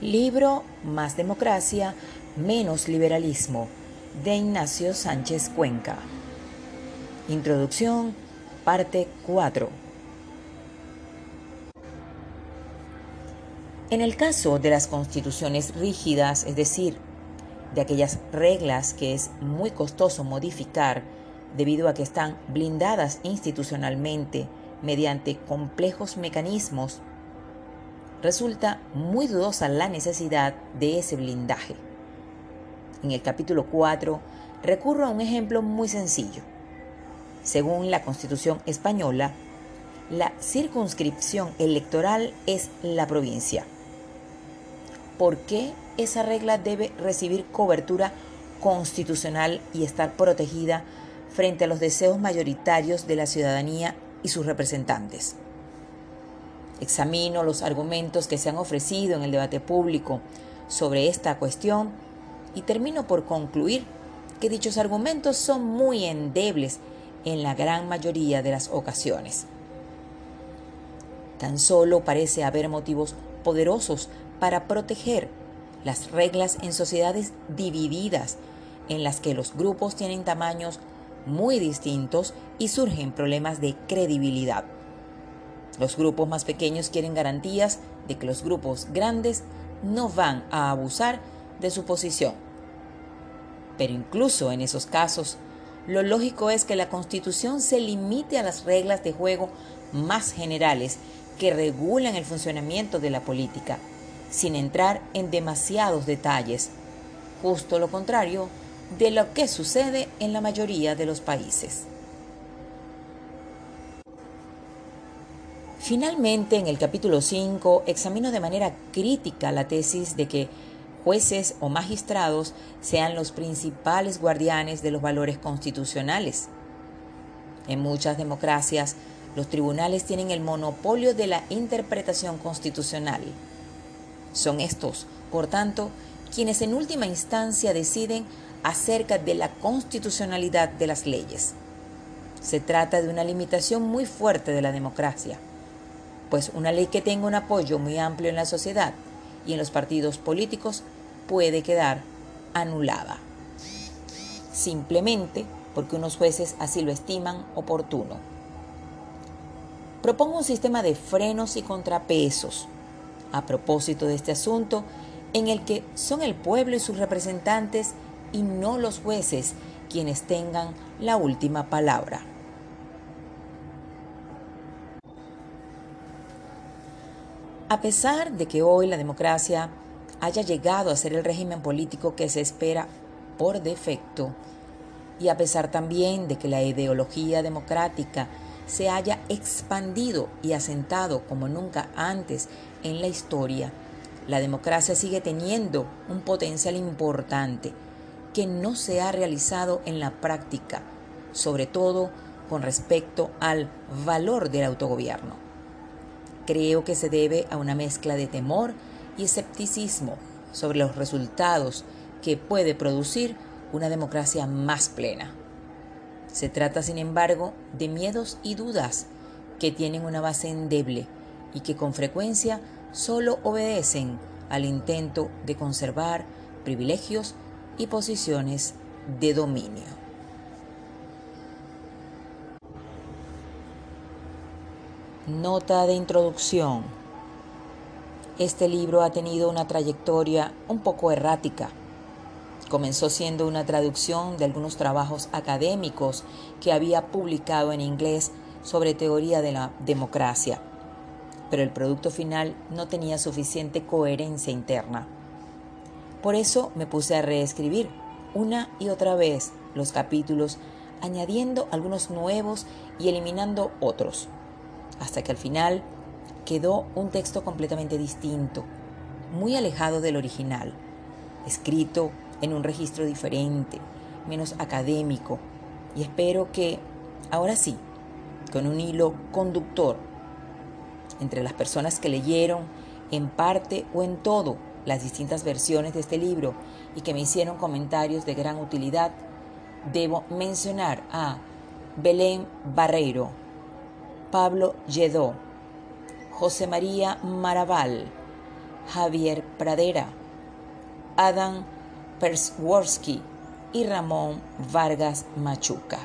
Libro Más democracia, menos liberalismo, de Ignacio Sánchez Cuenca. Introducción, parte 4. En el caso de las constituciones rígidas, es decir, de aquellas reglas que es muy costoso modificar debido a que están blindadas institucionalmente mediante complejos mecanismos resulta muy dudosa la necesidad de ese blindaje. En el capítulo 4 recurro a un ejemplo muy sencillo. Según la Constitución española, la circunscripción electoral es la provincia. ¿Por qué esa regla debe recibir cobertura constitucional y estar protegida frente a los deseos mayoritarios de la ciudadanía y sus representantes? Examino los argumentos que se han ofrecido en el debate público sobre esta cuestión y termino por concluir que dichos argumentos son muy endebles en la gran mayoría de las ocasiones. Tan solo parece haber motivos poderosos para proteger las reglas en sociedades divididas en las que los grupos tienen tamaños muy distintos y surgen problemas de credibilidad. Los grupos más pequeños quieren garantías de que los grupos grandes no van a abusar de su posición. Pero incluso en esos casos, lo lógico es que la Constitución se limite a las reglas de juego más generales que regulan el funcionamiento de la política, sin entrar en demasiados detalles, justo lo contrario de lo que sucede en la mayoría de los países. Finalmente, en el capítulo 5, examino de manera crítica la tesis de que jueces o magistrados sean los principales guardianes de los valores constitucionales. En muchas democracias, los tribunales tienen el monopolio de la interpretación constitucional. Son estos, por tanto, quienes en última instancia deciden acerca de la constitucionalidad de las leyes. Se trata de una limitación muy fuerte de la democracia pues una ley que tenga un apoyo muy amplio en la sociedad y en los partidos políticos puede quedar anulada, simplemente porque unos jueces así lo estiman oportuno. Propongo un sistema de frenos y contrapesos a propósito de este asunto en el que son el pueblo y sus representantes y no los jueces quienes tengan la última palabra. A pesar de que hoy la democracia haya llegado a ser el régimen político que se espera por defecto, y a pesar también de que la ideología democrática se haya expandido y asentado como nunca antes en la historia, la democracia sigue teniendo un potencial importante que no se ha realizado en la práctica, sobre todo con respecto al valor del autogobierno. Creo que se debe a una mezcla de temor y escepticismo sobre los resultados que puede producir una democracia más plena. Se trata, sin embargo, de miedos y dudas que tienen una base endeble y que con frecuencia solo obedecen al intento de conservar privilegios y posiciones de dominio. Nota de introducción. Este libro ha tenido una trayectoria un poco errática. Comenzó siendo una traducción de algunos trabajos académicos que había publicado en inglés sobre teoría de la democracia, pero el producto final no tenía suficiente coherencia interna. Por eso me puse a reescribir una y otra vez los capítulos, añadiendo algunos nuevos y eliminando otros hasta que al final quedó un texto completamente distinto, muy alejado del original, escrito en un registro diferente, menos académico, y espero que, ahora sí, con un hilo conductor entre las personas que leyeron en parte o en todo las distintas versiones de este libro y que me hicieron comentarios de gran utilidad, debo mencionar a Belén Barreiro, Pablo Lledó, José María Maraval, Javier Pradera, Adam Persworski y Ramón Vargas Machuca.